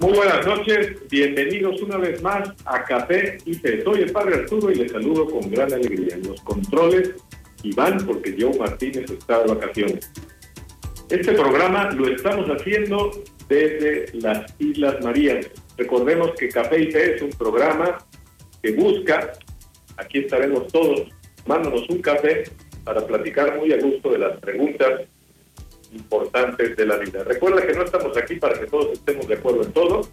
Muy buenas noches, bienvenidos una vez más a Café y Fe. Soy el Padre Arturo y les saludo con gran alegría. En los controles, Iván, porque Joe Martínez está de vacaciones. Este programa lo estamos haciendo desde las Islas Marías. Recordemos que Café y Fe es un programa que busca, aquí estaremos todos, mándanos un café para platicar muy a gusto de las preguntas importantes de la vida. Recuerda que no estamos aquí para que todos estemos de acuerdo en todo,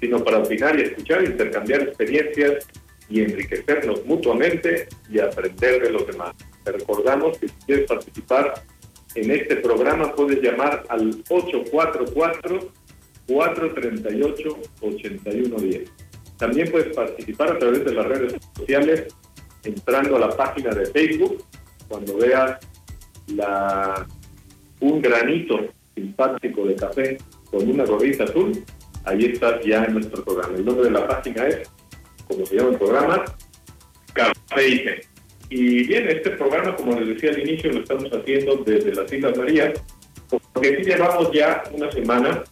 sino para opinar y escuchar, intercambiar experiencias y enriquecernos mutuamente y aprender de los demás. Recordamos que si quieres participar en este programa puedes llamar al 844-438-8110. También puedes participar a través de las redes sociales entrando a la página de Facebook cuando veas la un granito simpático de café con una gorrita azul, ahí estás ya en nuestro programa. El nombre de la página es, como se llama el programa, Café y Fe. Y bien, este programa, como les decía al inicio, lo estamos haciendo desde las Islas Marías, porque aquí llevamos ya una semana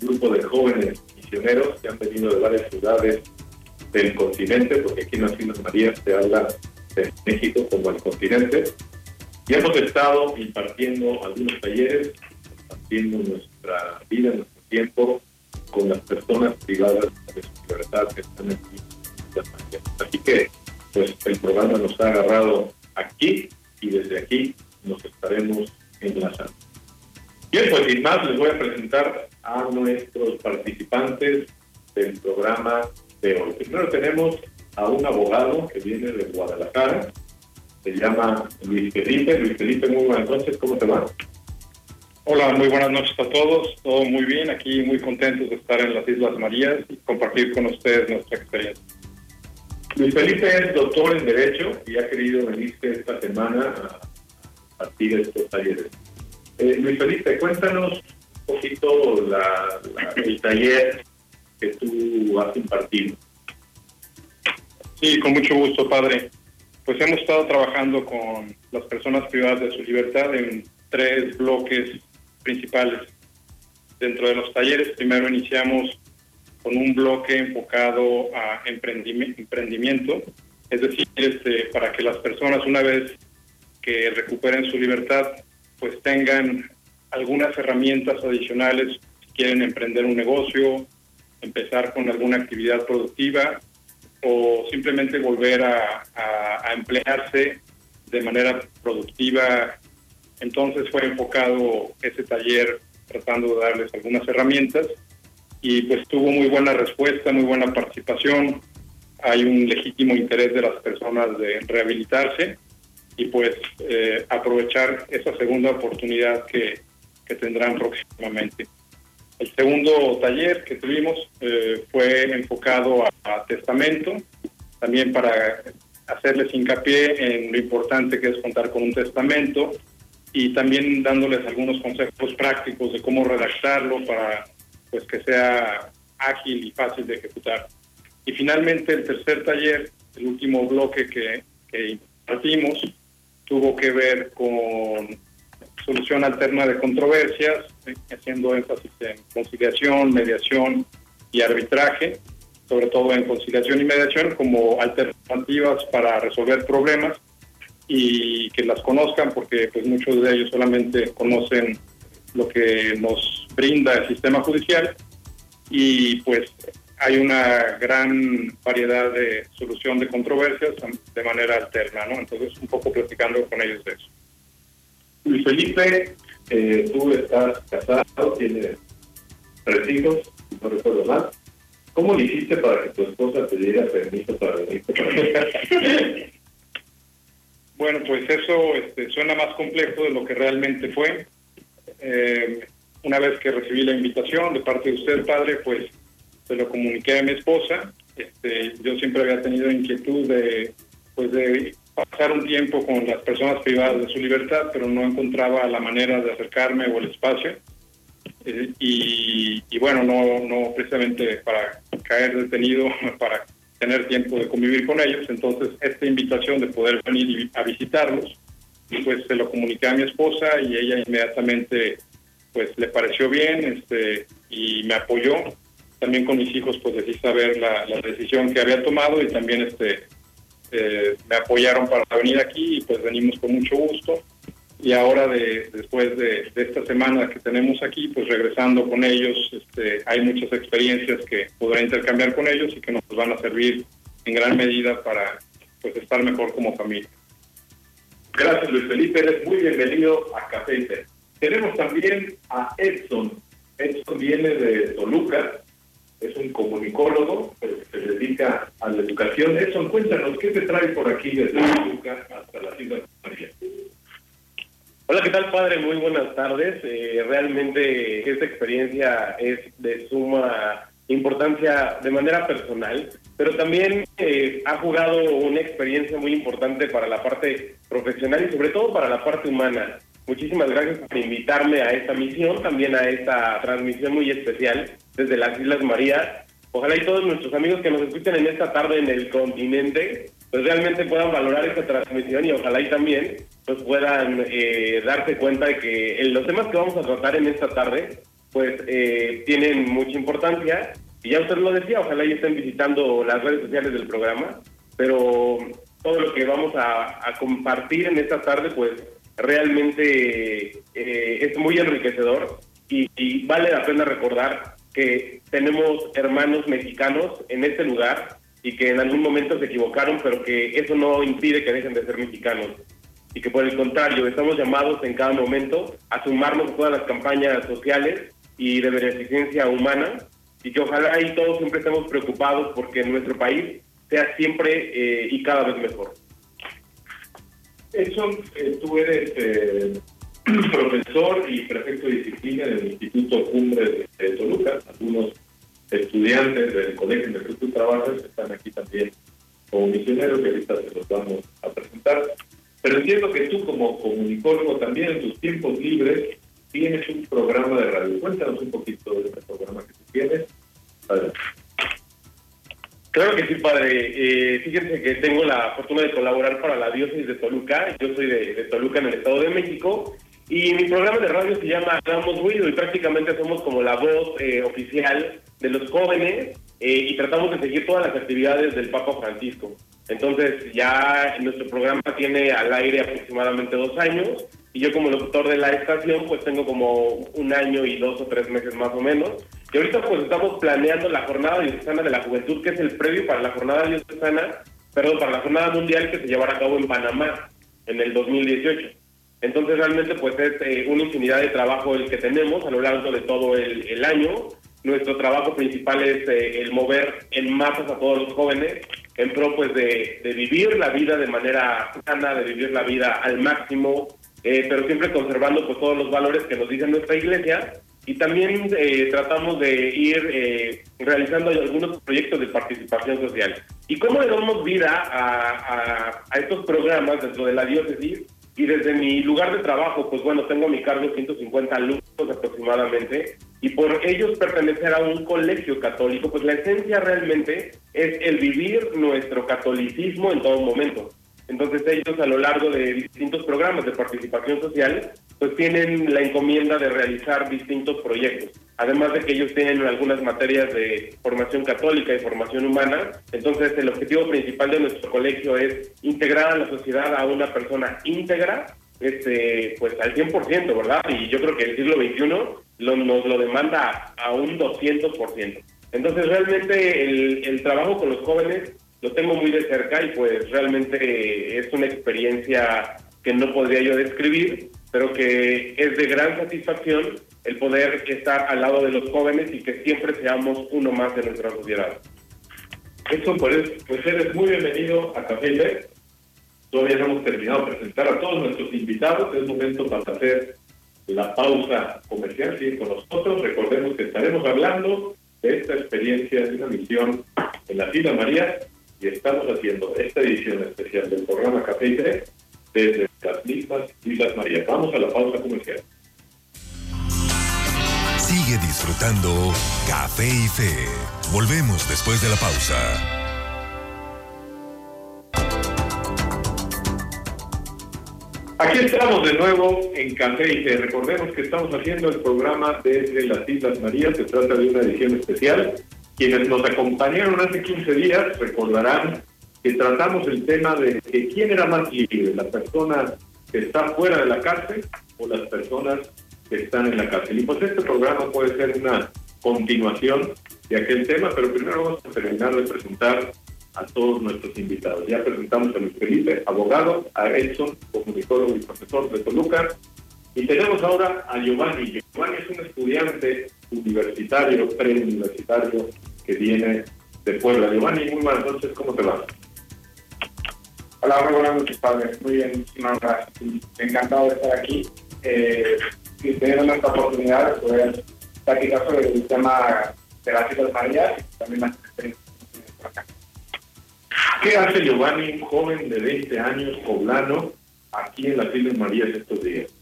un grupo de jóvenes misioneros que han venido de varias ciudades del continente, porque aquí en las Islas Marías se habla de México como el continente, y hemos estado impartiendo algunos talleres, compartiendo nuestra vida, nuestro tiempo con las personas privadas de su libertad que están aquí. Así que, pues, el programa nos ha agarrado aquí y desde aquí nos estaremos enlazando. Bien, pues sin más les voy a presentar a nuestros participantes del programa de hoy. Primero tenemos a un abogado que viene de Guadalajara, se llama Luis Felipe. Luis Felipe, muy buenas noches, ¿cómo te va? Hola, muy buenas noches a todos, todo muy bien, aquí muy contentos de estar en las Islas Marías y compartir con ustedes nuestra experiencia. Luis Felipe es doctor en Derecho y ha querido venirse esta semana a partir de estos talleres. Eh, Luis Felipe, cuéntanos un poquito la, el taller que tú has impartido. Sí, con mucho gusto, padre pues hemos estado trabajando con las personas privadas de su libertad en tres bloques principales. Dentro de los talleres, primero iniciamos con un bloque enfocado a emprendimiento, es decir, este, para que las personas una vez que recuperen su libertad, pues tengan algunas herramientas adicionales si quieren emprender un negocio, empezar con alguna actividad productiva o simplemente volver a, emplearse de manera productiva. Entonces fue enfocado ese taller tratando de darles algunas herramientas y pues tuvo muy buena respuesta, muy buena participación. Hay un legítimo interés de las personas de rehabilitarse y pues eh, aprovechar esa segunda oportunidad que, que tendrán próximamente. El segundo taller que tuvimos eh, fue enfocado a, testamento, también para hacerles hincapié en lo importante que es contar con un testamento y también dándoles algunos consejos prácticos de cómo redactarlo para pues que sea ágil y fácil de ejecutar. Y finalmente el tercer taller, el último bloque que, que impartimos, tuvo que ver con solución alterna de controversias, haciendo énfasis en conciliación, mediación y arbitraje, sobre todo en conciliación y mediación como alternativas para resolver problemas y que las conozcan porque pues muchos de ellos solamente conocen lo que nos brinda el sistema judicial y pues hay una gran variedad de solución de controversias de manera alterna, ¿no? Entonces un poco platicando con ellos de eso. Luis Felipe, eh, tú estás casado, tienes tres hijos, no recuerdo más. ¿Cómo le hiciste para que tu esposa te diera permiso para venir? bueno, pues eso este, suena más complejo de lo que realmente fue. Eh, una vez que recibí la invitación de parte de usted, padre, pues se lo comuniqué a mi esposa Este, yo siempre había tenido inquietud de, pues de pasar un tiempo con las personas privadas de su libertad, pero no encontraba la manera de acercarme o el espacio. Eh, y, y, bueno, no, no precisamente para caer detenido, para tener tiempo de convivir con ellos. Entonces, esta invitación de poder venir a visitarlos, pues se lo comuniqué a mi esposa y ella inmediatamente pues le pareció bien este y me apoyó. También con mis hijos pues decidí saber la, la decisión que había tomado y también este eh, me apoyaron para venir aquí y pues venimos con mucho gusto. Y ahora de, después de, esta semana que tenemos aquí, pues regresando con ellos, este, hay muchas experiencias que podré intercambiar con ellos y que nos van a servir en gran medida para pues estar mejor como familia. Gracias Luis Felipe, eres muy bienvenido a Café Tenemos también a Edson. Edson viene de Toluca, es un comunicólogo, pero que se dedica a la educación. Edson, cuéntanos, ¿qué te trae por aquí desde Toluca hasta la ciudad de María? Hola, ¿qué tal, padre? Muy buenas tardes. Eh, realmente esta experiencia es de suma importancia de manera personal, pero también eh, ha jugado una experiencia muy importante para la parte profesional y sobre todo para la parte humana. Muchísimas gracias por invitarme a esta misión, también a esta transmisión muy especial desde las Islas Marías. Ojalá y todos nuestros amigos que nos escuchan en esta tarde en el continente, pues realmente puedan valorar esta transmisión y ojalá y también pues puedan eh, darse cuenta de que los temas que vamos a tratar en esta tarde pues eh, tienen mucha importancia y ya usted lo decía, ojalá y estén visitando las redes sociales del programa, pero todo lo que vamos a, compartir en esta tarde pues realmente eh, es muy enriquecedor y, y vale la pena recordar que tenemos hermanos mexicanos en este lugar y que en algún momento se equivocaron, pero que eso no impide que dejen de ser mexicanos. Y que por el contrario, estamos llamados en cada momento a sumarnos a todas las campañas sociales y de beneficencia humana y que ojalá y todos siempre estemos preocupados porque nuestro país sea siempre eh, y cada vez mejor. Edson, eh, tú eres eh, profesor y prefecto de disciplina del Instituto Cumbre de, Toluca. Algunos estudiantes del colegio en el que tú trabajas están aquí también como misioneros que ahorita se los vamos a presentar. Pero entiendo que tú como comunicólogo también en tus tiempos libres tienes un programa de radio. Cuéntanos un poquito de este programa que tú tienes. Claro que sí, padre. Eh, fíjense que tengo la fortuna de colaborar para la diócesis de Toluca. Yo soy de, Toluca en el Estado de México. Y mi programa de radio se llama Hagamos Ruido y prácticamente somos como la voz eh, oficial de los jóvenes eh, y tratamos de seguir todas las actividades del Papa Francisco. Entonces ya nuestro programa tiene al aire aproximadamente dos años y yo como locutor de la estación pues tengo como un año y dos o tres meses más o menos. Y ahorita pues estamos planeando la jornada diocesana de la juventud que es el previo para la jornada diocesana, perdón, para la jornada mundial que se llevará a cabo en Panamá en el 2018. Entonces realmente pues es eh, una infinidad de trabajo el que tenemos a lo largo de todo el, el año. Nuestro trabajo principal es eh, el mover en masas a todos los jóvenes en pro pues de, de vivir la vida de manera sana, de vivir la vida al máximo, eh, pero siempre conservando pues todos los valores que nos dice nuestra iglesia y también eh, tratamos de ir eh, realizando algunos proyectos de participación social. ¿Y cómo le damos vida a, a, estos programas dentro de la diócesis? Y desde mi lugar de trabajo, pues bueno, tengo a mi cargo 150 alumnos aproximadamente, y por ellos pertenecer a un colegio católico, pues la esencia realmente es el vivir nuestro catolicismo en todo momento. Entonces ellos a lo largo de distintos programas de participación social, pues tienen la encomienda de realizar distintos proyectos. Además de que ellos tienen algunas materias de formación católica y formación humana, entonces el objetivo principal de nuestro colegio es integrar a la sociedad a una persona íntegra, este, pues al 100%, ¿verdad? Y yo creo que el siglo XXI nos lo demanda a un 200%. Entonces realmente el, el trabajo con los jóvenes lo tengo muy de cerca y pues realmente es una experiencia que no podría yo describir, pero que es de gran satisfacción el poder estar al lado de los jóvenes y que siempre seamos uno más de nuestra sociedad. Eso pues, pues eres muy bienvenido a Café Tech. Todavía no hemos terminado de presentar a todos nuestros invitados. Es momento para hacer la pausa comercial. con nosotros. Recordemos que estaremos hablando de esta experiencia, de una misión en la Islas Marías y estamos haciendo esta edición especial del programa Café Té desde las mismas Islas Marías. Vamos a la pausa comercial. Sigue disfrutando Café y Fe. Volvemos después de la pausa. Aquí estamos de nuevo en Café y Recordemos que estamos haciendo el programa desde las Islas Marías. Se trata de una edición especial. Quienes nos acompañaron hace 15 días recordarán que tratamos el tema de que quién era más libre, la persona que está fuera de la cárcel o las personas que están en la cárcel. Y pues este programa puede ser una continuación de aquel tema, pero primero vamos a terminar de presentar a todos nuestros invitados. Ya presentamos a Luis Felipe, abogado, a Edson, comunicólogo y profesor de Toluca, y tenemos ahora a Giovanni. Giovanni es un estudiante universitario, preuniversitario, que viene de Puebla. Giovanni, muy buenas noches, ¿cómo te va? Hola, muy buenas noches, padre. Muy bien, muchísimas gracias. Encantado de estar aquí eh, y tener esta oportunidad de poder platicar sobre el tema de las Islas Marías y también las experiencias por acá. ¿Qué hace Giovanni, un joven de 20 años, poblano, aquí en las Islas Marías estos días?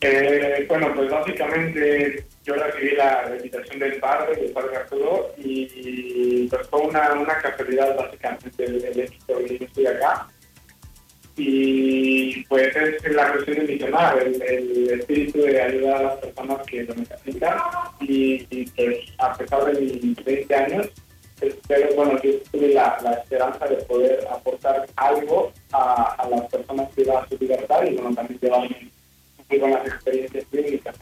Eh, bueno, pues básicamente yo recibí la invitación del padre, del padre Arturo, y pues fue una, una casualidad básicamente el, el éxito que estoy acá. Y pues es la cuestión de misionar, el, el espíritu de ayudar a las personas que lo necesitan. Y, y pues a pesar de mis 20 años, pero bueno, yo tuve la, esperanza de poder aportar algo a, las personas que a su libertad y bueno, también llevarme con las experiencias clínicas.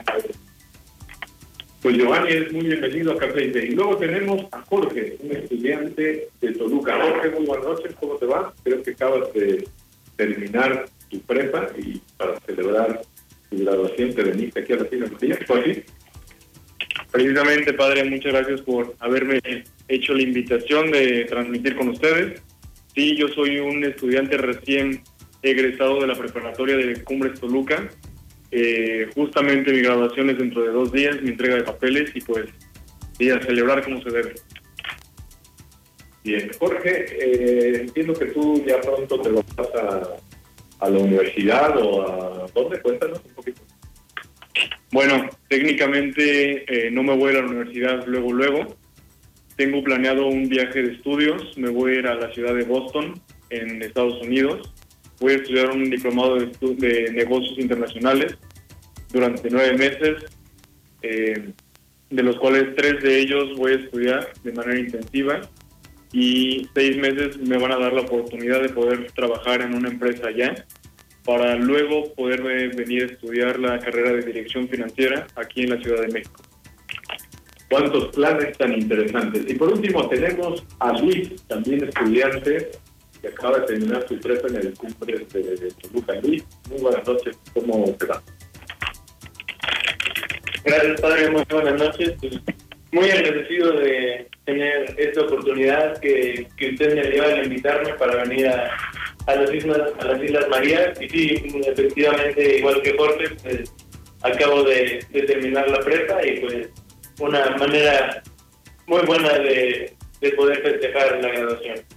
Pues Giovanni es muy bienvenido a Café Y luego tenemos a Jorge, un estudiante de Toluca. Jorge, muy buenas noches, ¿cómo te va? Creo que acabas de terminar tu prepa y para celebrar tu graduación te veniste aquí a la Marías, ¿fue así? Precisamente, padre, muchas gracias por haberme hecho la invitación de transmitir con ustedes. Sí, yo soy un estudiante recién egresado de la preparatoria de Cumbres Toluca. Eh, justamente mi graduación es dentro de dos días, mi entrega de papeles y pues sí, a celebrar como se debe. Bien, Jorge, eh, entiendo que tú ya pronto te vas a, a la universidad o a... ¿Dónde? Cuéntanos un poquito. Bueno, técnicamente eh, no me voy a la universidad luego, luego. Tengo planeado un viaje de estudios. Me voy a ir a la ciudad de Boston, en Estados Unidos. Voy a estudiar un diplomado de, de negocios internacionales durante nueve meses, eh, de los cuales tres de ellos voy a estudiar de manera intensiva y seis meses me van a dar la oportunidad de poder trabajar en una empresa allá para luego poder venir a estudiar la carrera de dirección financiera aquí en la Ciudad de México. Cuántos planes tan interesantes. Y por último tenemos a Luis, también estudiante, acaba de terminar su prepa en el cumbre de, Toluca. Luis, muy buenas noches, ¿cómo te va? Gracias, padre, muy buenas noches. Muy agradecido de tener esta oportunidad que, usted me dio al invitarme para venir a, las islas a las islas Marías y sí efectivamente igual que Jorge pues acabo de, terminar la prepa y pues una manera muy buena de poder festejar la graduación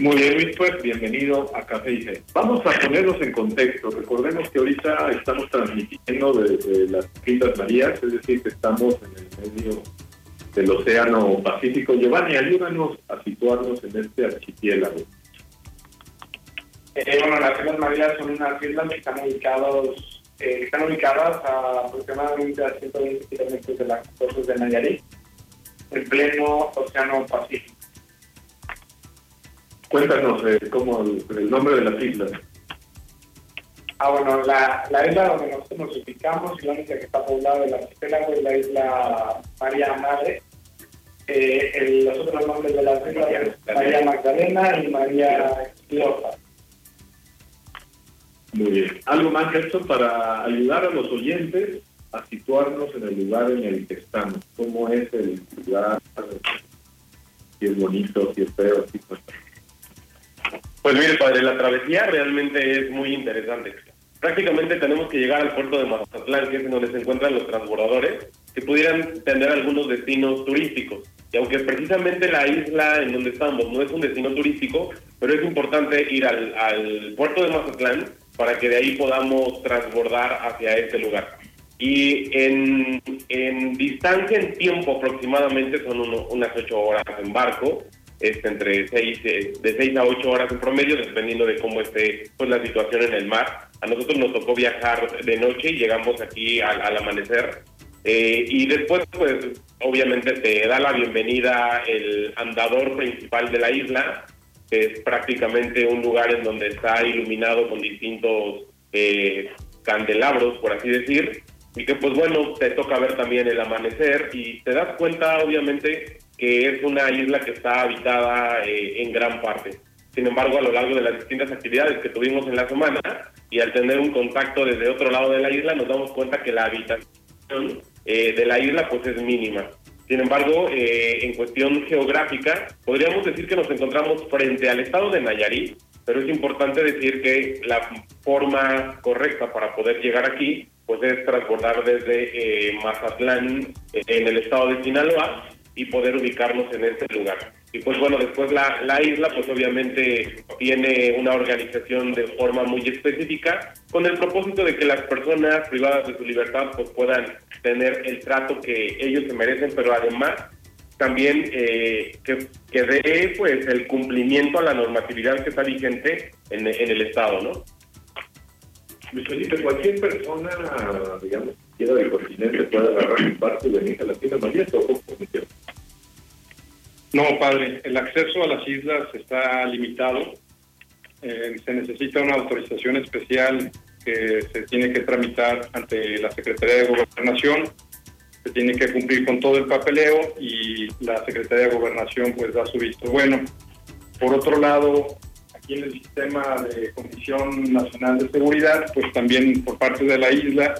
muy bien, Luis, pues bienvenido a Café Fe. Vamos a ponernos en contexto. Recordemos que ahorita estamos transmitiendo desde las Islas Marías, es decir, que estamos en el medio del Océano Pacífico. Giovanni, ayúdanos a situarnos en este archipiélago. Eh, bueno, las Islas Marías son unas islas que están ubicados, eh, están ubicadas a aproximadamente a 120 kilómetros de las costas de Nayarit, en pleno Océano Pacífico. Cuéntanos eh, cómo el, el, nombre de las islas. Ah, bueno, la, la isla donde nosotros nos ubicamos y la única que está poblada del archipiélago es la isla María Madre. Eh, el, los otros nombres de las islas es María Magdalena y María Cleopa. Muy bien. ¿Algo más, esto para ayudar a los oyentes a situarnos en el lugar en el que estamos? ¿Cómo es el lugar? Si es bonito, si es feo, si pues. Pues mire, padre, la travesía realmente es muy interesante. Prácticamente tenemos que llegar al puerto de Mazatlán, que es donde se encuentran los transbordadores, que pudieran tener algunos destinos turísticos. Y aunque precisamente la isla en donde estamos no es un destino turístico, pero es importante ir al, puerto de Mazatlán para que de ahí podamos transbordar hacia este lugar. Y en, en distancia, en tiempo aproximadamente, son unas ocho horas en barco, este, entre seis, eh, de seis a ocho horas en promedio, dependiendo de cómo esté pues, la situación en el mar. A nosotros nos tocó viajar de noche y llegamos aquí al, al amanecer. Eh, y después, pues, obviamente te da la bienvenida el andador principal de la isla, que es prácticamente un lugar en donde está iluminado con distintos eh, candelabros, por así decir, y que pues bueno, te toca ver también el amanecer y te das cuenta obviamente que es una isla que está habitada eh, en gran parte. Sin embargo, a lo largo de las distintas actividades que tuvimos en la semana y al tener un contacto desde otro lado de la isla, nos damos cuenta que la habitación eh, de la isla pues es mínima. Sin embargo, eh, en cuestión geográfica, podríamos decir que nos encontramos frente al estado de Nayarit, pero es importante decir que la forma correcta para poder llegar aquí pues es transbordar desde eh, Mazatlán en el estado de Sinaloa y poder ubicarnos en este lugar. Y pues bueno, después la, la isla pues obviamente tiene una organización de forma muy específica con el propósito de que las personas privadas de su libertad pues puedan tener el trato que ellos se merecen, pero además también eh, que, que dé pues el cumplimiento a la normatividad que está vigente en, en el Estado, ¿no? Luis Felipe, cualquier persona, digamos, quiera del continente puede agarrar un barco y venir a las Islas Marías o? No, padre, el acceso a las islas está limitado. Eh, se necesita una autorización especial que se tiene que tramitar ante la Secretaría de Gobernación. Se tiene que cumplir con todo el papeleo y la Secretaría de Gobernación pues da su visto bueno. Por otro lado, aquí en el sistema de Comisión Nacional de Seguridad, pues también por parte de la isla,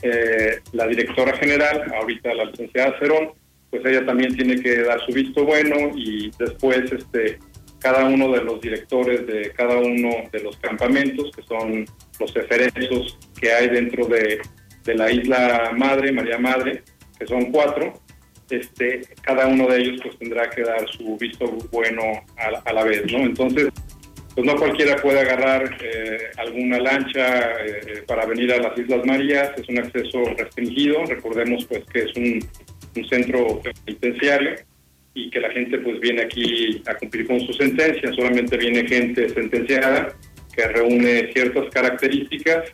eh, la directora general, ahorita la licenciada Cerón, pues ella también tiene que dar su visto bueno y después este cada uno de los directores de cada uno de los campamentos, que son los referencios que hay dentro de, de la isla madre, María Madre, que son cuatro, este, cada uno de ellos pues tendrá que dar su visto bueno a, la vez, ¿no? Entonces, pues no cualquiera puede agarrar eh, alguna lancha eh, para venir a las Islas Marías, es un acceso restringido, recordemos pues que es un, un, centro penitenciario y que la gente pues viene aquí a cumplir con su sentencia, solamente viene gente sentenciada que reúne ciertas características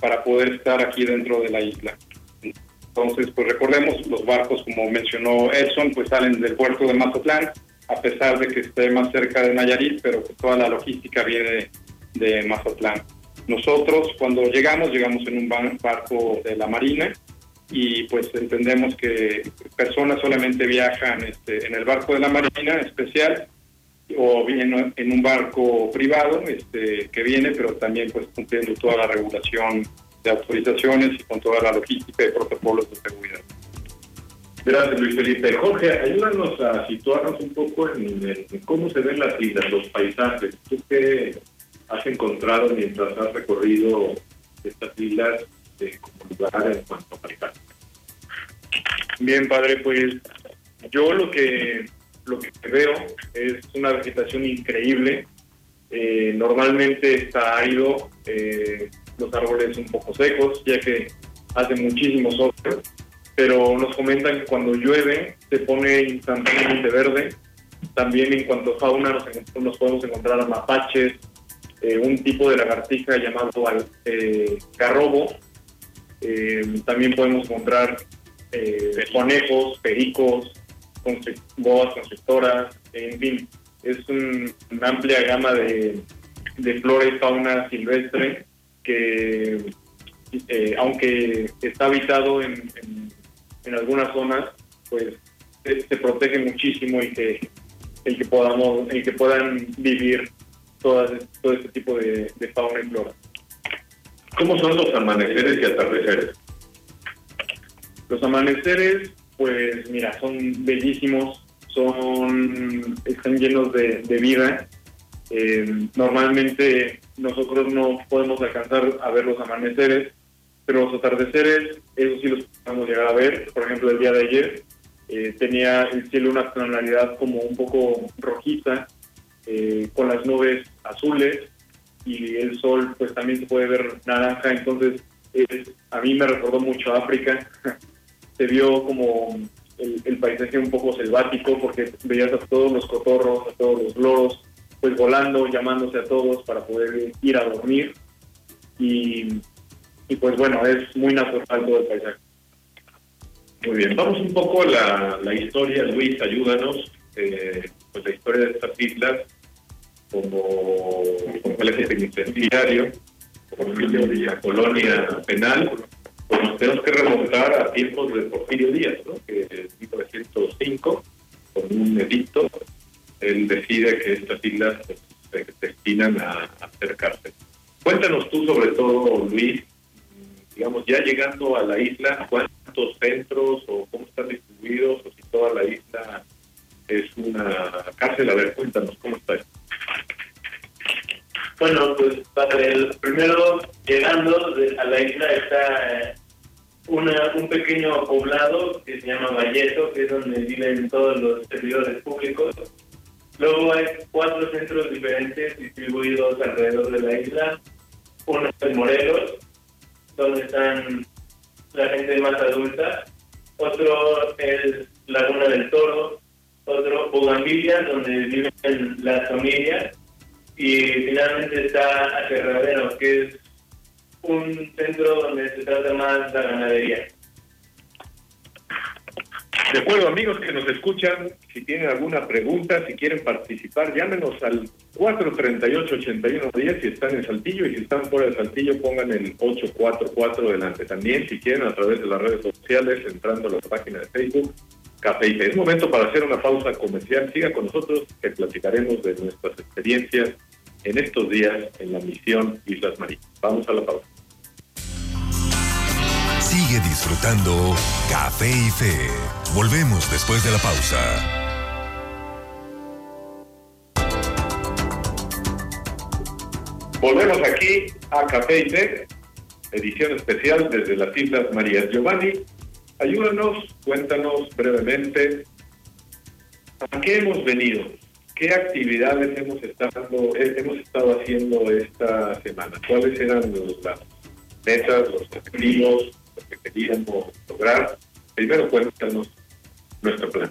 para poder estar aquí dentro de la isla. Entonces, pues recordemos, los barcos, como mencionó Edson, pues salen del puerto de Mazatlán, a pesar de que esté más cerca de Nayarit, pero que toda la logística viene de Mazatlán. Nosotros cuando llegamos, llegamos en un barco de la Marina y pues entendemos que personas solamente viajan este, en el barco de la Marina especial o bien en un barco privado este, que viene, pero también pues cumpliendo toda la regulación de autorizaciones y con toda la logística y protocolos de seguridad. Gracias, Luis Felipe. Jorge, ayúdanos a situarnos un poco en, en, cómo se ven las islas, los paisajes. ¿Tú qué has encontrado mientras has recorrido estas islas eh, como lugar en cuanto a? Bien, padre, pues yo lo que lo que veo es una vegetación increíble. Eh, normalmente está árido, eh, los árboles un poco secos, ya que hace muchísimo sol pero nos comentan que cuando llueve se pone instantáneamente verde. También en cuanto a fauna nos, podemos encontrar a mapaches, eh, un tipo de lagartija llamado eh, garrobo. Eh, también podemos encontrar eh, conejos, pericos, boas constrictoras, en fin, es un, una amplia gama de, de flora y fauna silvestre que, eh, aunque está habitado en, en en algunas zonas pues se, se, protege muchísimo y que el que podamos el que puedan vivir todas, todo este tipo de, de fauna y flora. ¿Cómo son los amaneceres y atardeceres? Los amaneceres, pues mira, son bellísimos, son están llenos de, vida. Eh, normalmente nosotros no podemos alcanzar a ver los amaneceres, pero los atardeceres, eso sí los podemos llegar a ver. Por ejemplo, el día de ayer eh, tenía el cielo una tonalidad como un poco rojiza, eh, con las nubes azules y el sol pues también se puede ver naranja, entonces a mí me recordó mucho a África, se vio como el, paisaje un poco selvático porque veías a todos los cotorros, a todos los loros, pues volando, llamándose a todos para poder ir a dormir. Y, y pues bueno, es muy natural todo el paisaje. Muy bien, vamos un poco a la, historia, Luis, ayúdanos, eh, pues la historia de estas islas como complejo penitenciario, como la colonia penal, pues nos tenemos que remontar a tiempos de Porfirio Díaz, ¿no? que en 1905, con un edicto, él decide que estas islas pues, se destinan a, a hacer cárcel. Cuéntanos tú sobre todo, Luis, digamos, ya llegando a la isla, cuántos centros o cómo están distribuidos, o si toda la isla es una cárcel. A ver, cuéntanos, ¿cómo está Bueno, pues para el primero, llegando a la isla está eh, una, un pequeño poblado que se llama Valleto, que es donde viven todos los servidores públicos. Luego hay cuatro centros diferentes distribuidos alrededor de la isla. Uno es Morelos, donde están la gente más adulta, otro es Laguna del Toro, otro Bugambilia, donde viven las familias, y finalmente está Aterradero, que es un centro donde se trata más la ganadería. De acuerdo, amigos que nos escuchan, si tienen alguna pregunta, si quieren participar, llámenos al 438-8110 si están en Saltillo y si están fuera de Saltillo pongan el 844 delante. También si quieren a través de las redes sociales, entrando a la página de Facebook, y Es momento para hacer una pausa comercial. Siga con nosotros que platicaremos de nuestras experiencias en estos días en la misión Islas Marías. Vamos a la pausa. Sigue disfrutando Café y Fe. Volvemos después de la pausa. Volvemos aquí a Café y Fe, edición especial desde las Islas Marías Giovanni. Ayúdanos, cuéntanos brevemente a qué hemos venido, qué actividades hemos estado, hemos estado haciendo esta semana, cuáles eran las metas, los objetivos, que queríamos lograr. Primero cuéntanos nuestro plan.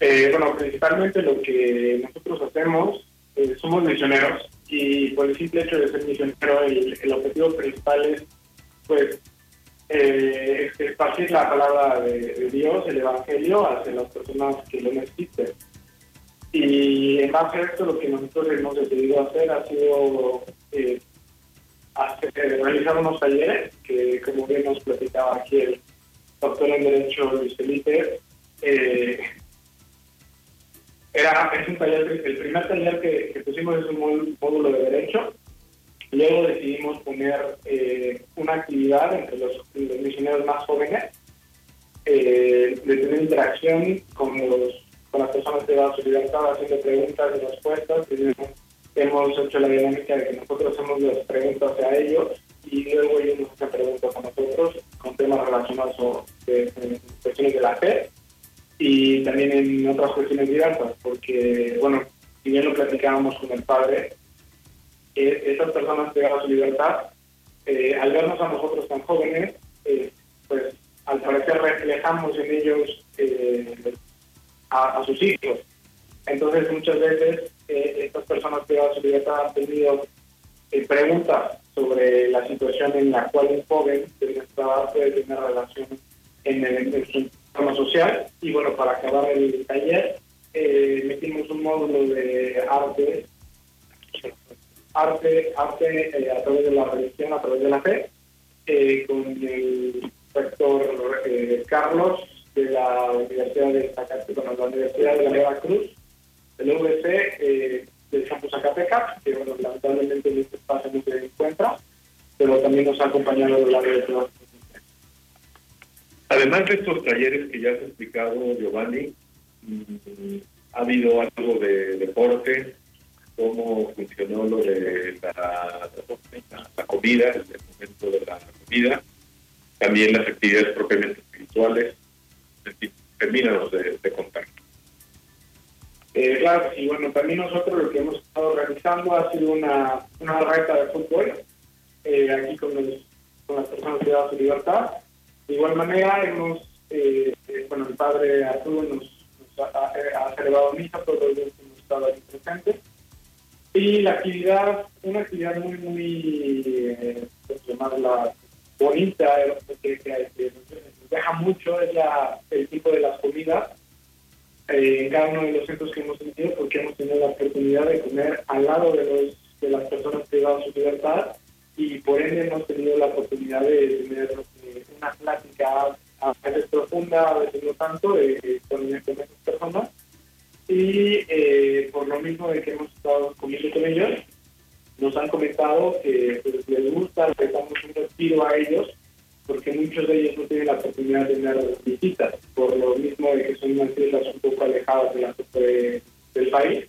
Eh, bueno, principalmente lo que nosotros hacemos, eh, somos misioneros y por el simple hecho de ser misionero, el, objetivo principal es, pues, eh, esparcir la palabra de, Dios, el Evangelio, hacia las personas que lo necesiten. Y en base a esto, lo que nosotros hemos decidido hacer ha sido eh, realizar unos talleres que, como bien nos platicaba aquí el doctor en Derecho Luis Felipe, eh, era, es un taller, el primer taller que, pusimos es un módulo de Derecho. Luego decidimos poner eh, una actividad entre los, misioneros más jóvenes, eh, de tener interacción con, los, con las personas a su libertad, haciendo preguntas y respuestas hemos hecho la dinámica de que nosotros hacemos las preguntas a ellos y luego ellos nos hacen preguntas a nosotros con temas relacionados con cuestiones de la fe y también en otras cuestiones diversas, porque, bueno, si bien lo platicábamos con el padre, eh, esas personas a su libertad, eh, al vernos a nosotros tan jóvenes, eh, pues al parecer reflejamos en ellos a, a sus hijos. Entonces muchas veces estas personas que a su libertad han tenido eh, preguntas sobre la situación en la cual un joven de nuestra edad puede tener relación en, el, su entorno social. Y bueno, para acabar el taller, eh, metimos un módulo de arte, arte, arte eh, a través de la religión, a través de la fe, con el rector Carlos de la Universidad de Zacatecas, la Universidad de la Nueva Cruz, el UBC eh, del campus Zacatecas, que bueno, lamentablemente en este espacio no se encuentra, pero también nos ha acompañado a lo largo de todas Además de estos talleres que ya has explicado, Giovanni, mm, ha habido algo de deporte, cómo funcionó lo de la, la, comida, el momento de la comida, también las actividades propiamente espirituales. Termínanos de, de contar. Eh, claro, y bueno, también nosotros lo que hemos estado organizando ha sido una, una reta de fútbol eh, aquí con, los, con las personas que dan su libertad. De igual manera, hemos, eh, eh, bueno, el padre Arturo nos, nos ha, ha, celebrado misa, todos los días hemos estado ahí presentes. Y la actividad, una actividad muy, muy, eh, llamarla bonita, que, que, que deja mucho, es la, el tipo de las comidas eh, en cada uno de los centros que hemos tenido porque hemos tenido la oportunidad de comer al lado de, los, de las personas privadas de su libertad y por ende hemos tenido la oportunidad de tener eh, una plática a veces profunda, a veces no tanto, eh, con, con esas personas. Y eh, por lo mismo de que hemos estado comiendo con ellos, nos han comentado que pues, les gusta, les damos un respiro a ellos porque muchos de ellos no tienen la oportunidad de tener visitas, por lo mismo de que son unas islas un poco alejadas de la de, del país.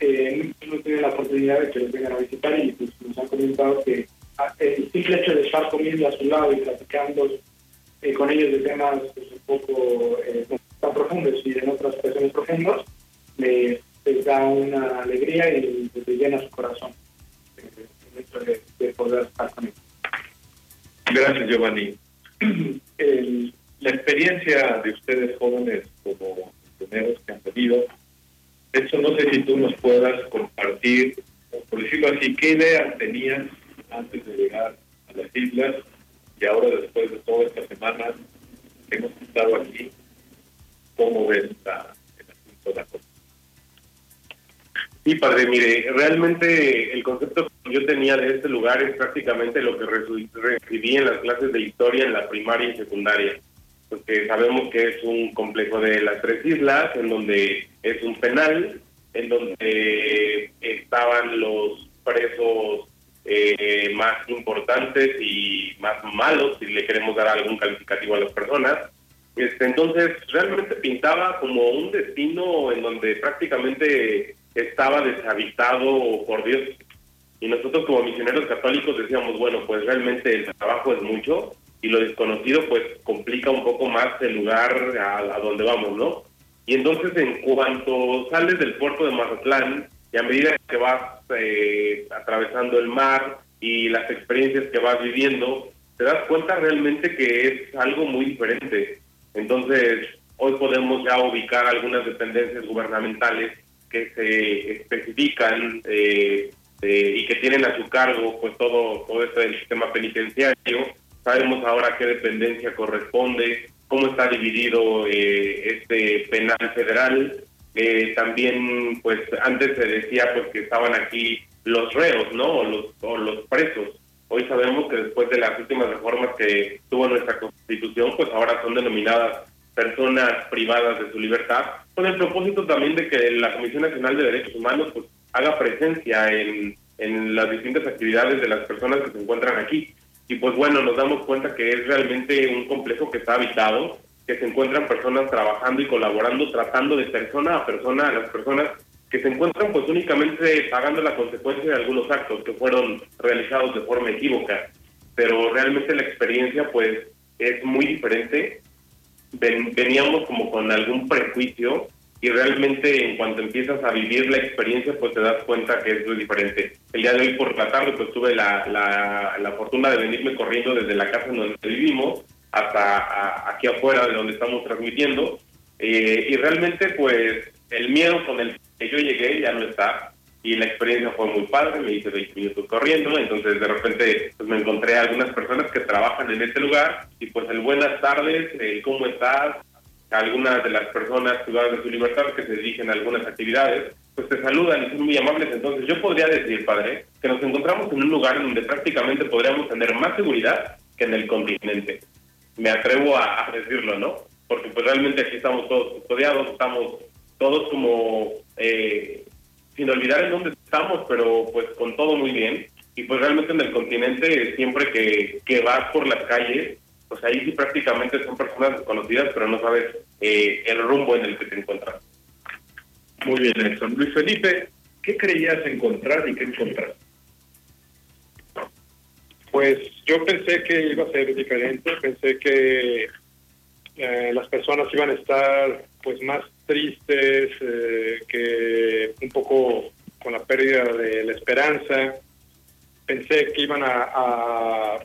Eh, muchos no tienen la oportunidad de que los vengan a visitar y pues, nos han comentado que ah, el simple hecho de estar comiendo a su lado y platicando eh, con ellos de temas pues, un poco eh, tan profundos y en otras personas profundos, les, da una alegría y les llena su corazón el hecho de poder estar con ellos. Gracias, Giovanni. El, la experiencia de ustedes jóvenes como misioneros que han venido, eso no sé si tú nos puedas compartir, por decirlo así, qué ideas tenías antes de llegar a las islas y ahora después de toda esta semana hemos estado aquí, cómo ves la, el. Sí, padre, mire, realmente el concepto que yo tenía de este lugar es prácticamente lo que recibí en las clases de historia en la primaria y secundaria, porque sabemos que es un complejo de las tres islas, en donde es un penal, en donde estaban los presos eh, más importantes y más malos, si le queremos dar algún calificativo a las personas. Este, entonces, realmente pintaba como un destino en donde prácticamente estaba deshabitado por Dios. Y nosotros como misioneros católicos decíamos, bueno, pues realmente el trabajo es mucho y lo desconocido pues complica un poco más el lugar a, a donde vamos, ¿no? Y entonces en cuanto sales del puerto de Mazatlán y a medida que vas eh, atravesando el mar y las experiencias que vas viviendo, te das cuenta realmente que es algo muy diferente. Entonces, hoy podemos ya ubicar algunas dependencias gubernamentales que se especifican eh, eh, y que tienen a su cargo pues todo todo esto sistema penitenciario. Sabemos ahora qué dependencia corresponde cómo está dividido eh, este penal federal. También pues antes se decía pues que estaban aquí los reos no o los o los presos. Hoy sabemos que después de las últimas reformas que tuvo nuestra constitución pues ahora son denominadas personas privadas de su libertad, con el propósito también de que la Comisión Nacional de Derechos Humanos pues haga presencia en, en las distintas actividades de las personas que se encuentran aquí. Y pues bueno, nos damos cuenta que es realmente un complejo que está habitado, que se encuentran personas trabajando y colaborando, tratando de persona a persona a las personas que se encuentran pues únicamente pagando la consecuencia de algunos actos que fueron realizados de forma equívoca. Pero realmente la experiencia pues es muy diferente veníamos como con algún prejuicio y realmente en cuanto empiezas a vivir la experiencia pues te das cuenta que es muy diferente. El día de hoy por la tarde pues tuve la, la, la fortuna de venirme corriendo desde la casa en donde vivimos hasta a, aquí afuera de donde estamos transmitiendo eh, y realmente pues el miedo con el que yo llegué ya no está y la experiencia fue muy padre, me hice 20 minutos corriendo, entonces de repente pues, me encontré a algunas personas que trabajan en este lugar y pues el buenas tardes, el cómo estás, algunas de las personas privadas de su libertad que se dirigen a algunas actividades, pues te saludan y son muy amables, entonces yo podría decir, padre, que nos encontramos en un lugar donde prácticamente podríamos tener más seguridad que en el continente. Me atrevo a, a decirlo, ¿no? Porque pues realmente aquí estamos todos custodiados, estamos todos como... Eh, sin olvidar en dónde estamos, pero pues con todo muy bien. Y pues realmente en el continente, siempre que, que vas por las calles, pues ahí sí prácticamente son personas desconocidas, pero no sabes eh, el rumbo en el que te encuentras. Muy bien, Nelson. Luis Felipe, ¿qué creías encontrar y qué encontraste? Pues yo pensé que iba a ser diferente, pensé que eh, las personas iban a estar pues más tristes, eh, que un poco con la pérdida de la esperanza. Pensé que iban a,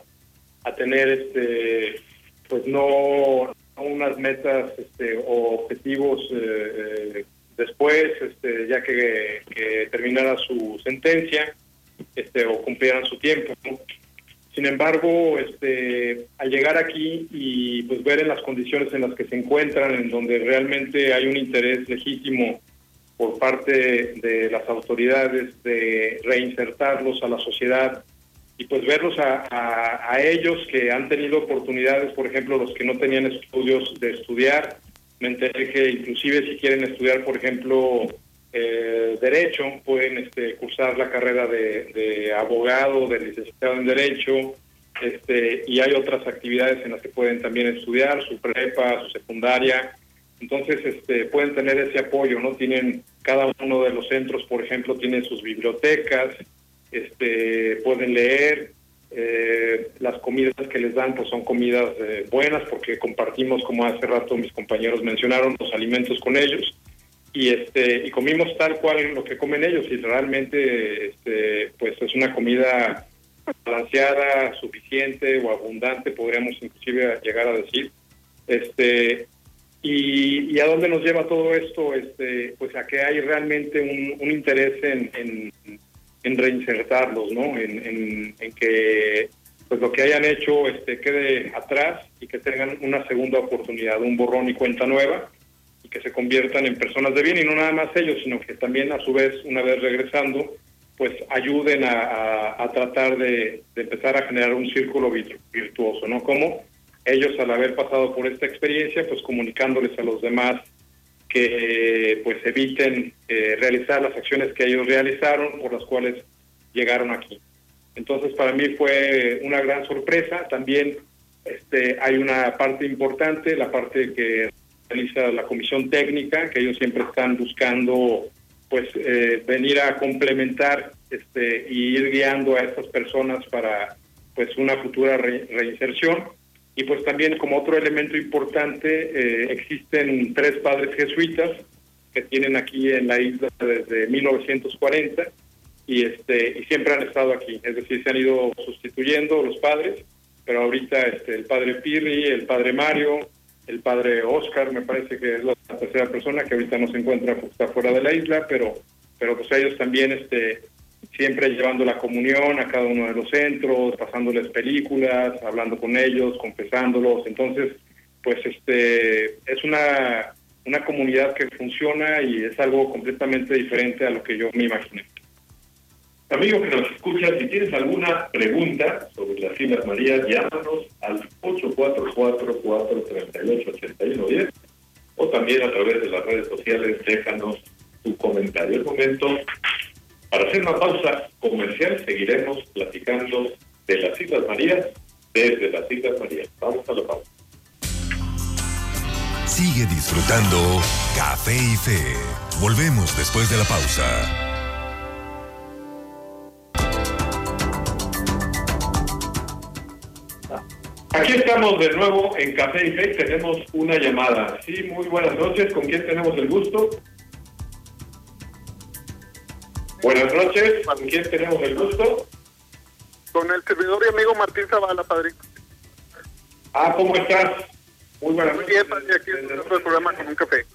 a, tener este pues no unas metas este, o objetivos eh, eh, después, este, ya que, que, terminara su sentencia este, o cumplieran su tiempo. Sin embargo, este, al llegar aquí y pues ver en las condiciones en las que se encuentran, en donde realmente hay un interés legítimo por parte de las autoridades de reinsertarlos a la sociedad y pues verlos a, ellos que han tenido oportunidades, por ejemplo, los que no tenían estudios de estudiar, me enteré que inclusive si quieren estudiar, por ejemplo, eh, derecho, pueden este, cursar la carrera de, abogado, de licenciado en derecho, este, y hay otras actividades en las que pueden también estudiar, su prepa, su secundaria, entonces este, pueden tener ese apoyo, ¿no? Tienen cada uno de los centros, por ejemplo, tiene sus bibliotecas, este, pueden leer, eh, las comidas que les dan pues son comidas eh, buenas porque compartimos, como hace rato mis compañeros mencionaron, los alimentos con ellos y este y comimos tal cual lo que comen ellos y realmente este, pues es una comida balanceada, suficiente o abundante, podríamos inclusive llegar a decir. Este, y, a dónde nos lleva todo esto? Este, pues a que hay realmente un, interés en, en, en reinsertarlos, ¿no? En, en, que pues lo que hayan hecho este, quede atrás y que tengan una segunda oportunidad, un borrón y cuenta nueva, y que se conviertan en personas de bien, y no nada más ellos, sino que también a su vez, una vez regresando, pues ayuden a, a, tratar de, de, empezar a generar un círculo virtuoso, ¿no? Como ellos al haber pasado por esta experiencia, pues comunicándoles a los demás que pues eviten eh, realizar las acciones que ellos realizaron por las cuales llegaron aquí. Entonces para mí fue una gran sorpresa. También este, hay una parte importante, la parte que realiza la comisión técnica, que ellos siempre están buscando pues eh, venir a complementar este, y ir guiando a estas personas para pues una futura re reinserción. Y pues también como otro elemento importante, eh, existen tres padres jesuitas que tienen aquí en la isla desde 1940 y este y siempre han estado aquí, es decir, se han ido sustituyendo los padres, pero ahorita este el padre Pirri, el padre Mario, el padre Oscar, me parece que es la tercera persona que ahorita no se encuentra, porque está fuera de la isla, pero pero pues ellos también este siempre llevando la comunión a cada uno de los centros, pasándoles películas, hablando con ellos, confesándolos. Entonces, pues este es una, una comunidad que funciona y es algo completamente diferente a lo que yo me imaginé. Amigo que nos escucha, si tienes alguna pregunta sobre las Islas Marías, llámanos al 844-438-8110 o también a través de las redes sociales, déjanos tu comentario. Es momento para hacer una pausa comercial, seguiremos platicando de las Islas Marías desde las Islas Marías. Vamos a la pausa. Sigue disfrutando Café y Fe. Volvemos después de la pausa. Aquí estamos de nuevo en Café y Fe. Tenemos una llamada. Sí, muy buenas noches. ¿Con quién tenemos el gusto? Buenas noches, ¿con quién tenemos el gusto? Con el servidor y amigo Martín Zavala, padre. Ah, ¿cómo estás? Muy buenas Muy bien, padre, aquí disfrutando del programa con un café.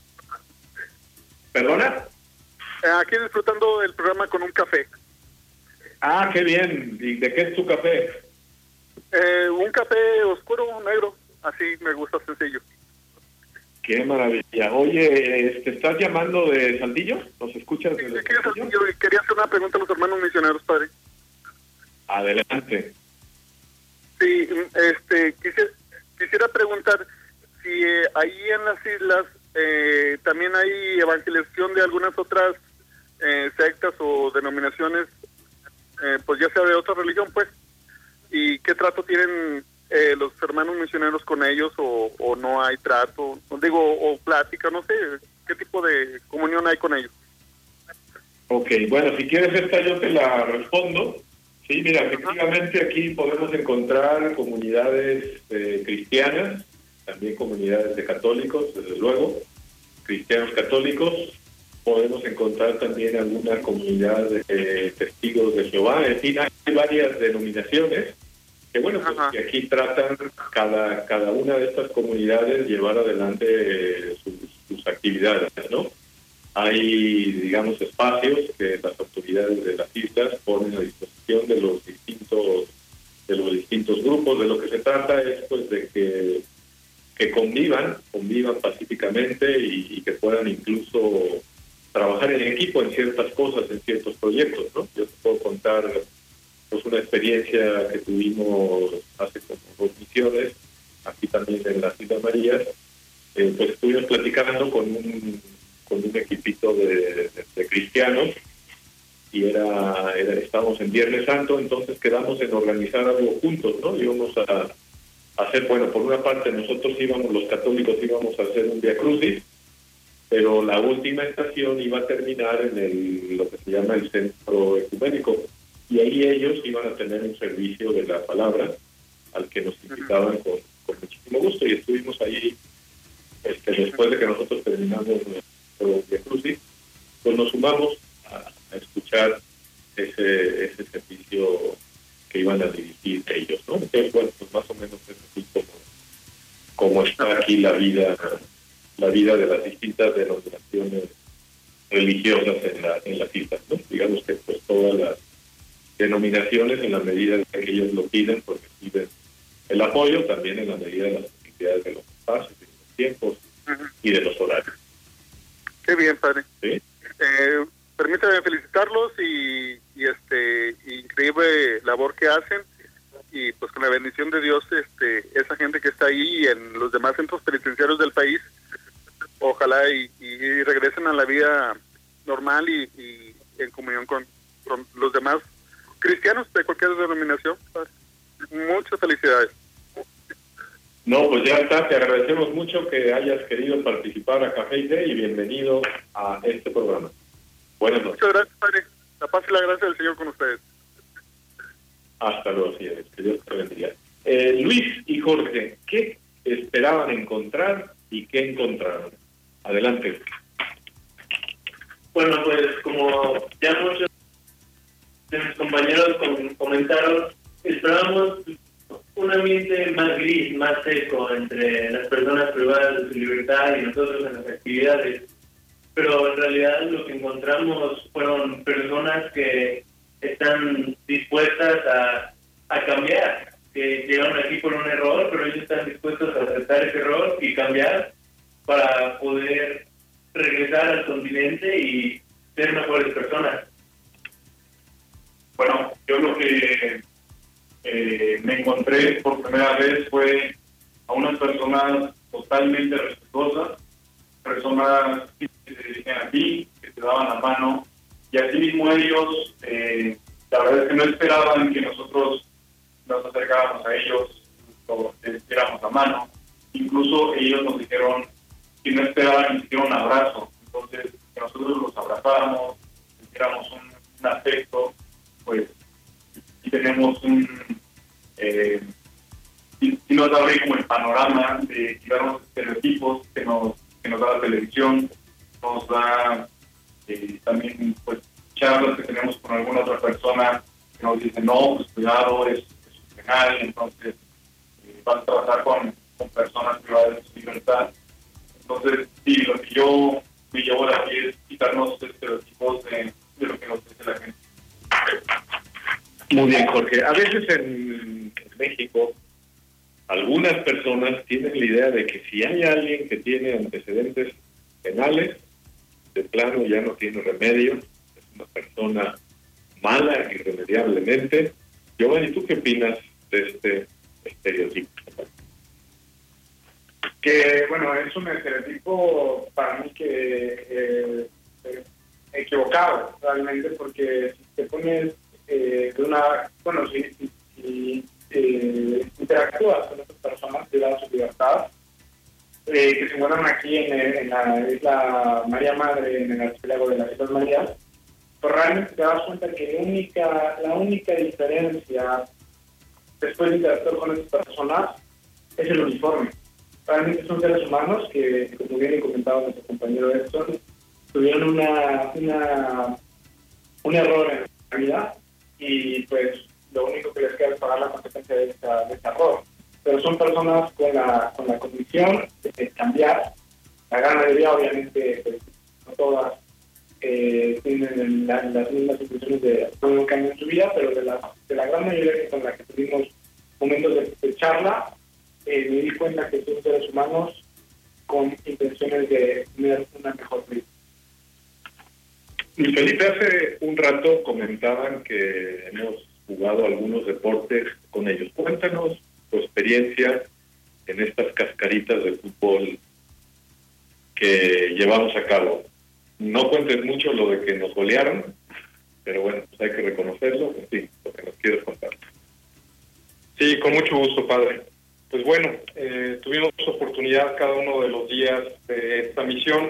¿Perdona? Eh, aquí disfrutando del programa con un café. Ah, qué bien. ¿Y de qué es tu café? Eh, un café oscuro, negro. Así me gusta sencillo. Qué maravilla. Oye, ¿te estás llamando de Saldillo? ¿Nos escuchas? Sí, de quería hacer una pregunta a los hermanos misioneros, padre. Adelante. Sí, este, quisiera, quisiera preguntar si eh, ahí en las islas eh, también hay evangelización de algunas otras eh, sectas o denominaciones, eh, pues ya sea de otra religión, pues, y qué trato tienen eh, los hermanos misioneros con ellos o, o, no hay trato, digo, o plática, no sé, qué tipo de comunión hay con ellos. Ok, bueno, si quieres esta yo te la respondo. Sí, mira, efectivamente aquí podemos encontrar comunidades eh, cristianas también comunidades de católicos, desde luego, cristianos católicos. Podemos encontrar también alguna comunidad de testigos de Jehová. En fin, hay varias denominaciones que, bueno, pues, que aquí tratan cada, cada una de estas comunidades llevar adelante sus, sus actividades, ¿no? hay, digamos, espacios que las autoridades de las islas ponen a disposición de los distintos de los distintos grupos. De lo que se trata es pues de que, que convivan, convivan pacíficamente y, que puedan incluso trabajar en equipo en ciertas cosas, en ciertos proyectos, ¿no? Yo te puedo contar pues una experiencia que tuvimos hace como dos misiones, aquí también en las Islas Marías, eh, pues estuvimos platicando con un con un equipito de, cristianos y era, estábamos en Viernes Santo, entonces quedamos en organizar algo juntos, ¿no? Íbamos a, hacer, bueno, por una parte nosotros íbamos, los católicos íbamos a hacer un Via Crucis, pero la última estación iba a terminar en el, lo que se llama el centro ecuménico, y ahí ellos iban a tener un servicio de la palabra al que nos invitaban con, muchísimo gusto, y estuvimos ahí este, después de que nosotros terminamos de Crucis, pues nos sumamos a, escuchar ese, ese servicio que iban a dirigir ellos, ¿no? Entonces, bueno, pues más o menos es así como, está aquí la vida, la vida de las distintas denominaciones religiosas en, la, en las islas, ¿no? Digamos que pues todas las denominaciones en la medida en que ellos lo piden, porque piden el apoyo, también en la medida de las posibilidades de los espacios, de los tiempos y de los horarios. Qué bien, padre. ¿Sí? Eh, permítame felicitarlos y, y, este increíble labor que hacen y pues con la bendición de Dios, este esa gente que está ahí y en los demás centros penitenciarios del país, ojalá y, regresen a la vida normal y, en comunión con, con, los demás cristianos de cualquier denominación. Muchas felicidades. No, pues ya está. Te agradecemos mucho que hayas querido participar a Café y y bienvenido a este programa. Buenas noches. Muchas gracias, padre. La paz y la gracia del Señor con ustedes. Hasta luego, señores. Que Dios te bendiga. Eh, Luis y Jorge, ¿qué esperaban encontrar y qué encontraron? Adelante. Bueno, pues como ya muchos de mis compañeros comentaron, esperábamos un ambiente más gris, más seco entre las personas privadas de su libertad y nosotros en las actividades. Pero en realidad lo que encontramos fueron personas que están dispuestas a, a cambiar, que llegaron aquí por un error, pero ellos están dispuestos a aceptar ese error y cambiar para poder regresar al continente y ser mejores personas. Bueno, yo lo que eh, me encontré por primera vez fue a unas personas totalmente respetuosas, personas que se dirigían a ti, que te daban la mano, y así mismo ellos, eh, la verdad es que no esperaban que nosotros nos acercáramos a ellos o les diéramos la mano. Incluso ellos nos dijeron que no esperaban ni siquiera un abrazo. Entonces, que nosotros los abrazáramos, les diéramos un, un afecto, pues y tenemos un eh, y, nos abre como el panorama de los estereotipos que nos, que nos da la televisión, nos da eh, también pues charlas que tenemos con alguna otra persona que nos dice no, pues cuidado, es, es penal, entonces eh, vas a trabajar con, personas privadas de su libertad. Entonces, sí, lo que yo me llevo de aquí es quitarnos estereotipos de lo que nos dice la gente. Muy bien, Jorge. A veces en México, algunas personas tienen la idea de que si hay alguien que tiene antecedentes penales, de plano ya no tiene remedio, es una persona mala irremediablemente. Giovanni, ¿tú qué opinas de este estereotipo? Que, bueno, es un estereotipo para mí que eh, equivocado realmente, porque si te pones eh, de una, bueno, si, si, eh, interactúas con estas personas dan su libertad, eh, que se encuentran aquí en, la isla María Madre, en el archipiélago de las Islas Marías, pues realmente te das cuenta que la única, la única diferencia después de interactuar con estas personas es el uniforme. realmente son seres humanos que, como bien comentaba nuestro compañero Edson, tuvieron una, un error en la vida y pues lo único que les queda es pagar la consecuencia de, esta, este error. Pero son personas con la, con la condición de cambiar. La gran mayoría, obviamente, pues, no todas eh, tienen las mismas intenciones de un cambio en su vida, pero de la, de la gran mayoría con la que tuvimos momentos de, charla, eh, me di cuenta que son seres humanos con intenciones de tener una mejor vida. Felipe, hace un rato comentaban que hemos jugado algunos deportes con ellos. Cuéntanos tu experiencia en estas cascaritas de fútbol que llevamos a cabo. No cuentes mucho lo de que nos golearon, pero bueno, pues hay que reconocerlo, sí, lo que nos quieres contar. Sí, con mucho gusto, padre. Pues bueno, eh, tuvimos oportunidad cada uno de los días de esta misión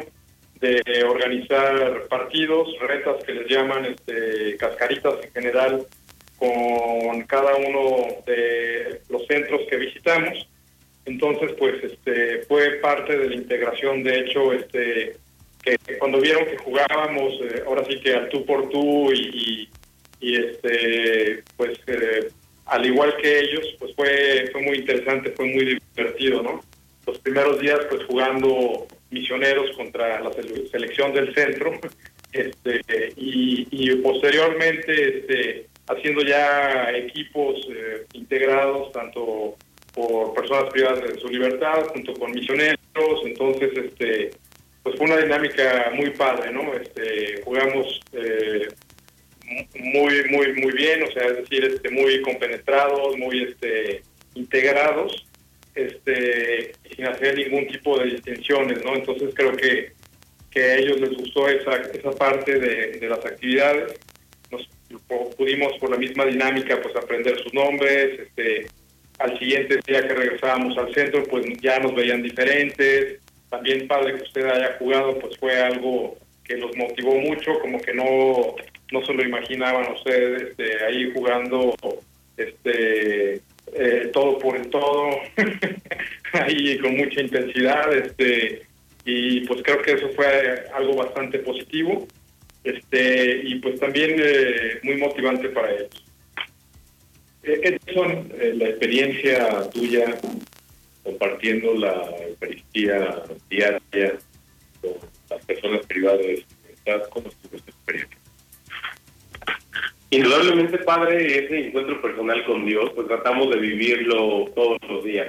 organizar partidos, retas que les llaman este, cascaritas en general, con cada uno de los centros que visitamos. Entonces, pues, este, fue parte de la integración. De hecho, este, que cuando vieron que jugábamos, eh, ahora sí que al tú por tú y, y, este, pues, eh, al igual que ellos, pues fue, fue muy interesante, fue muy divertido, ¿no? Los primeros días, pues, jugando misioneros contra la selección del centro, este, y, posteriormente, este, haciendo ya equipos eh, integrados tanto por personas privadas de su libertad junto con misioneros entonces este pues fue una dinámica muy padre no este jugamos eh, muy muy muy bien o sea es decir este muy compenetrados muy este integrados este sin hacer ningún tipo de distinciones no entonces creo que que a ellos les gustó esa esa parte de, de las actividades. Pudimos por la misma dinámica pues aprender sus nombres, este, al siguiente día que regresábamos al centro pues ya nos veían diferentes, también padre que usted haya jugado pues fue algo que los motivó mucho, como que no, no se lo imaginaban ustedes este, ahí jugando este eh, todo por el todo, ahí con mucha intensidad, este y pues creo que eso fue algo bastante positivo este y pues también eh, muy motivante para ellos. Eh, son eh, la experiencia tuya compartiendo la Eucaristía diaria con las personas privadas? ¿Cómo estuvo esta experiencia? Indudablemente, Padre, ese encuentro personal con Dios, pues tratamos de vivirlo todos los días.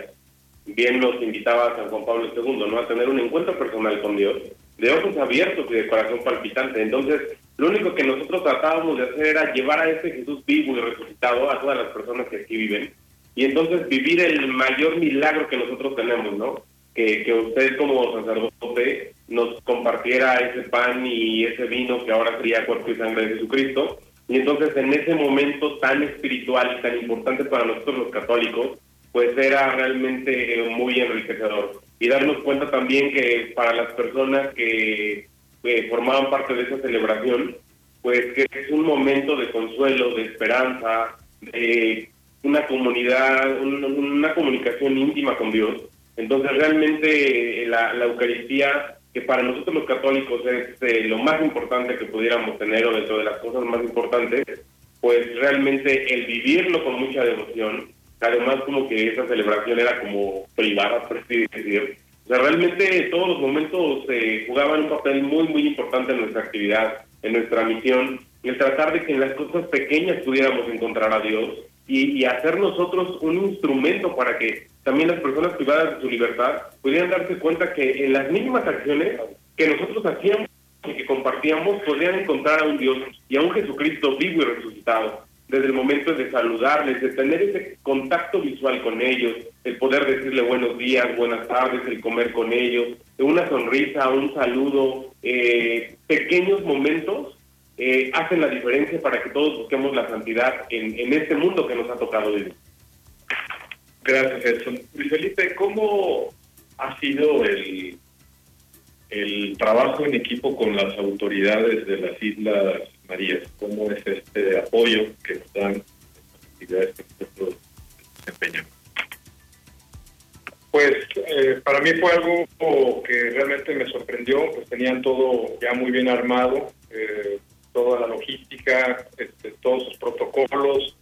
Bien nos invitaba San Juan Pablo II, ¿no? A tener un encuentro personal con Dios de ojos abiertos y de corazón palpitante. Entonces, lo único que nosotros tratábamos de hacer era llevar a ese Jesús vivo y resucitado a todas las personas que aquí viven y entonces vivir el mayor milagro que nosotros tenemos, ¿no? Que, que usted como sacerdote nos compartiera ese pan y ese vino que ahora sería cuerpo y sangre de Jesucristo. Y entonces en ese momento tan espiritual y tan importante para nosotros los católicos, pues era realmente muy enriquecedor y darnos cuenta también que para las personas que, formaban parte de esa celebración, pues que es un momento de consuelo, de esperanza, de una comunidad, una comunicación íntima con Dios. Entonces realmente eh, la, Eucaristía, que para nosotros los católicos es eh, lo más importante que pudiéramos tener o dentro de las cosas más importantes, pues realmente el vivirlo con mucha devoción, además como que esa celebración era como privada, por así decir. O sea, realmente todos los momentos eh, jugaban un papel muy, muy importante en nuestra actividad, en nuestra misión, el tratar de que en las cosas pequeñas pudiéramos encontrar a Dios y, y hacer nosotros un instrumento para que también las personas privadas de su libertad pudieran darse cuenta que en las mínimas acciones que nosotros hacíamos y que compartíamos podrían encontrar a un Dios y a un Jesucristo vivo y resucitado desde el momento de saludarles, de tener ese contacto visual con ellos, el poder decirle buenos días, buenas tardes, el comer con ellos, una sonrisa, un saludo, eh, pequeños momentos eh, hacen la diferencia para que todos busquemos la santidad en, en este mundo que nos ha tocado vivir. Gracias, Edson. Luis Felipe, ¿cómo ha sido el, el trabajo en equipo con las autoridades de las Islas Marías, cómo es este apoyo que nos dan las actividades que nosotros desempeñamos. Pues eh, para mí fue algo que realmente me sorprendió, pues tenían todo ya muy bien armado, eh, toda la logística, este, todos sus protocolos.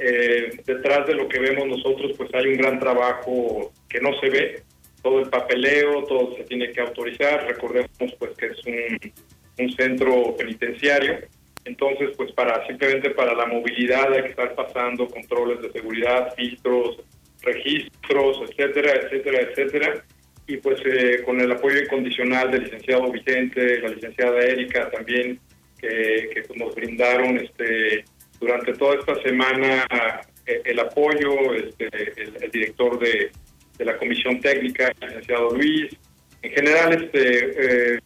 Eh, detrás de lo que vemos nosotros, pues hay un gran trabajo que no se ve, todo el papeleo, todo se tiene que autorizar. Recordemos pues que es un, un centro penitenciario, entonces pues para simplemente para la movilidad hay que estar pasando controles de seguridad, filtros, registros, etcétera, etcétera, etcétera. Y pues eh, con el apoyo incondicional del licenciado Vicente, la licenciada Erika también, que, que nos brindaron este durante toda esta semana eh, el apoyo, este, el, director de, de, la comisión técnica, el licenciado Luis. En general, este, eh,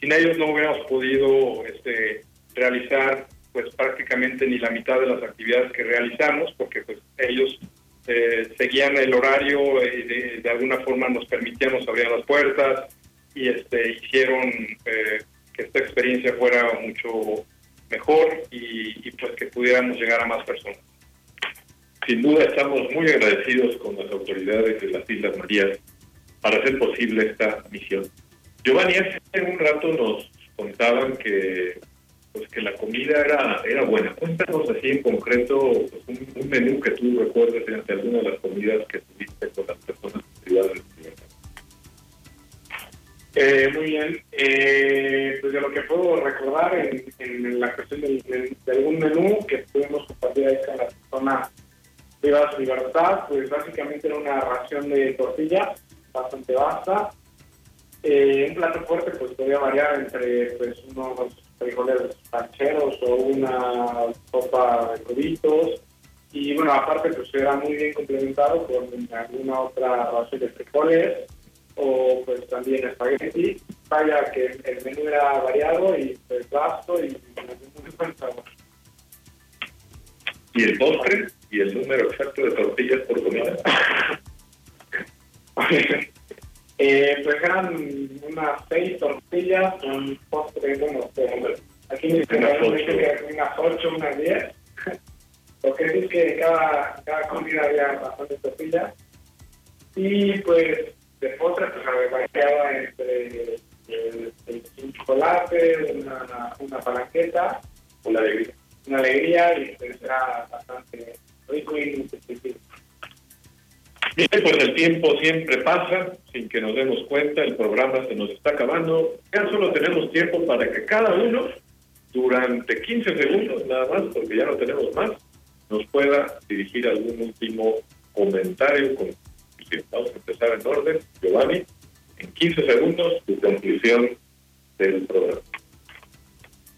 sin ellos no hubiéramos podido este, realizar pues prácticamente ni la mitad de las actividades que realizamos, porque pues ellos eh, seguían el horario y de, alguna forma nos permitían, nos abrían las puertas y este, hicieron eh, que esta experiencia fuera mucho mejor y, pues que pudiéramos llegar a más personas. Sin duda estamos muy agradecidos con las autoridades de las Islas Marías para hacer posible esta misión. Giovanni, hace un rato nos contaban que pues que la comida era era buena. Cuéntanos así en concreto pues, un, menú que tú recuerdes entre algunas de las comidas que tuviste con las personas privadas eh, muy bien. Eh, pues de lo que puedo recordar en, en la cuestión de, algún menú que pudimos compartir ahí con las personas privadas de libertad, pues básicamente era una ración de tortillas bastante vasta. Eh, un plato fuerte pues podía variar entre pues unos frijoles pancheros o una sopa de coditos. Y bueno, aparte pues era muy bien complementado con alguna otra base de frijoles o pues también espagueti. Vaya que el menú era variado y pues vasto y muy buen sabor. ¿Y el postre? ¿Y el número exacto de tortillas por comida? Eh, pues eran unas seis tortillas, un postre, bueno, aquí me dicen que unas ocho, unas diez. Lo que es que cada, cada comida había bastante tortillas. Y pues de postre, pues variaba entre el, un chocolate, una, una palanqueta, una alegría. Una alegría y pues era bastante rico y nutritivo. Bien, pues el tiempo siempre pasa sin que nos demos cuenta, el programa se nos está acabando. Ya solo tenemos tiempo para que cada uno, durante 15 segundos nada más, porque ya no tenemos más, nos pueda dirigir algún último comentario. Vamos a empezar en orden. Giovanni, en 15 segundos, tu conclusión del programa.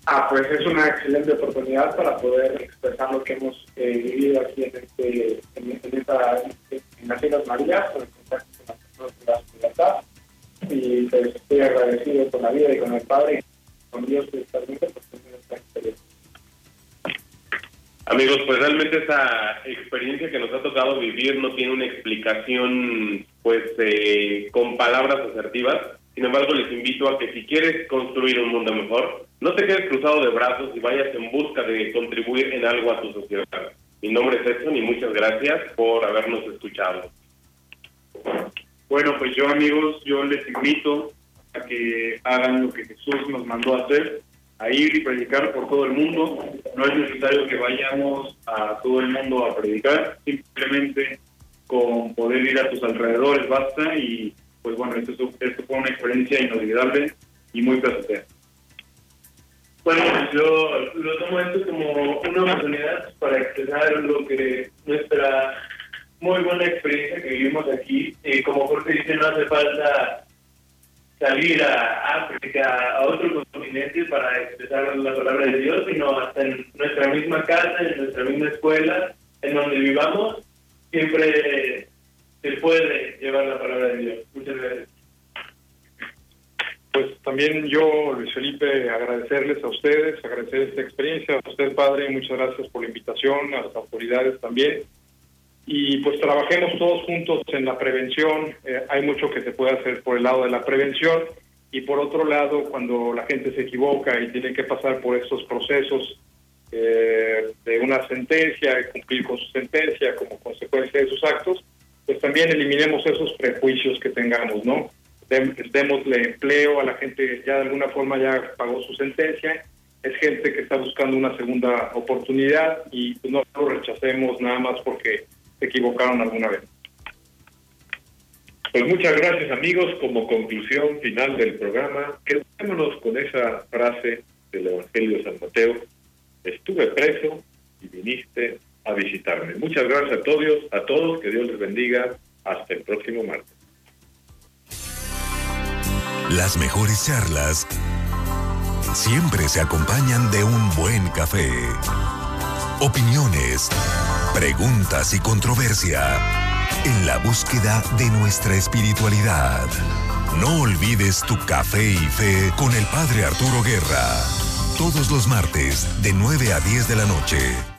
Ah, pues es una excelente oportunidad para poder expresar lo que hemos eh, vivido aquí en, este, en, en, esta, en las Islas Marías, con el contacto con las personas de la libertad. Y pues estoy agradecido con la vida y con el Padre con Dios especialmente por tener esta experiencia. Amigos, pues realmente esa experiencia que nos ha tocado vivir no tiene una explicación pues eh, con palabras asertivas sin embargo, les invito a que si quieres construir un mundo mejor, no te quedes cruzado de brazos y vayas en busca de contribuir en algo a tu sociedad. Mi nombre es Edson y muchas gracias por habernos escuchado. Bueno, pues yo amigos, yo les invito a que hagan lo que Jesús nos mandó a hacer, a ir y predicar por todo el mundo. No es necesario que vayamos a todo el mundo a predicar, simplemente con poder ir a tus alrededores basta y pues bueno, esto, esto fue una experiencia inolvidable y muy placentera. Bueno, yo lo tomo esto como una oportunidad para expresar lo que nuestra muy buena experiencia que vivimos aquí. y como Jorge dice, no hace falta salir a África, a otros continentes para expresar la palabra de Dios, sino hasta en nuestra misma casa, en nuestra misma escuela, en donde vivamos, siempre se puede llevar la palabra de Dios. Muchas gracias. Pues también yo, Luis Felipe, agradecerles a ustedes, agradecer esta experiencia, a usted, padre, muchas gracias por la invitación, a las autoridades también. Y pues trabajemos todos juntos en la prevención, eh, hay mucho que se puede hacer por el lado de la prevención y por otro lado, cuando la gente se equivoca y tiene que pasar por estos procesos eh, de una sentencia cumplir con su sentencia como consecuencia de sus actos, pues también eliminemos esos prejuicios que tengamos, ¿no? Démosle empleo a la gente ya de alguna forma ya pagó su sentencia, es gente que está buscando una segunda oportunidad y pues, no lo rechacemos nada más porque se equivocaron alguna vez. Pues muchas gracias amigos. Como conclusión final del programa, quedémonos con esa frase del Evangelio de San Mateo. Estuve preso y viniste a visitarme. Muchas gracias a todos, a todos, que Dios les bendiga. Hasta el próximo martes. Las mejores charlas siempre se acompañan de un buen café. Opiniones, preguntas y controversia en la búsqueda de nuestra espiritualidad. No olvides tu café y fe con el Padre Arturo Guerra. Todos los martes de 9 a 10 de la noche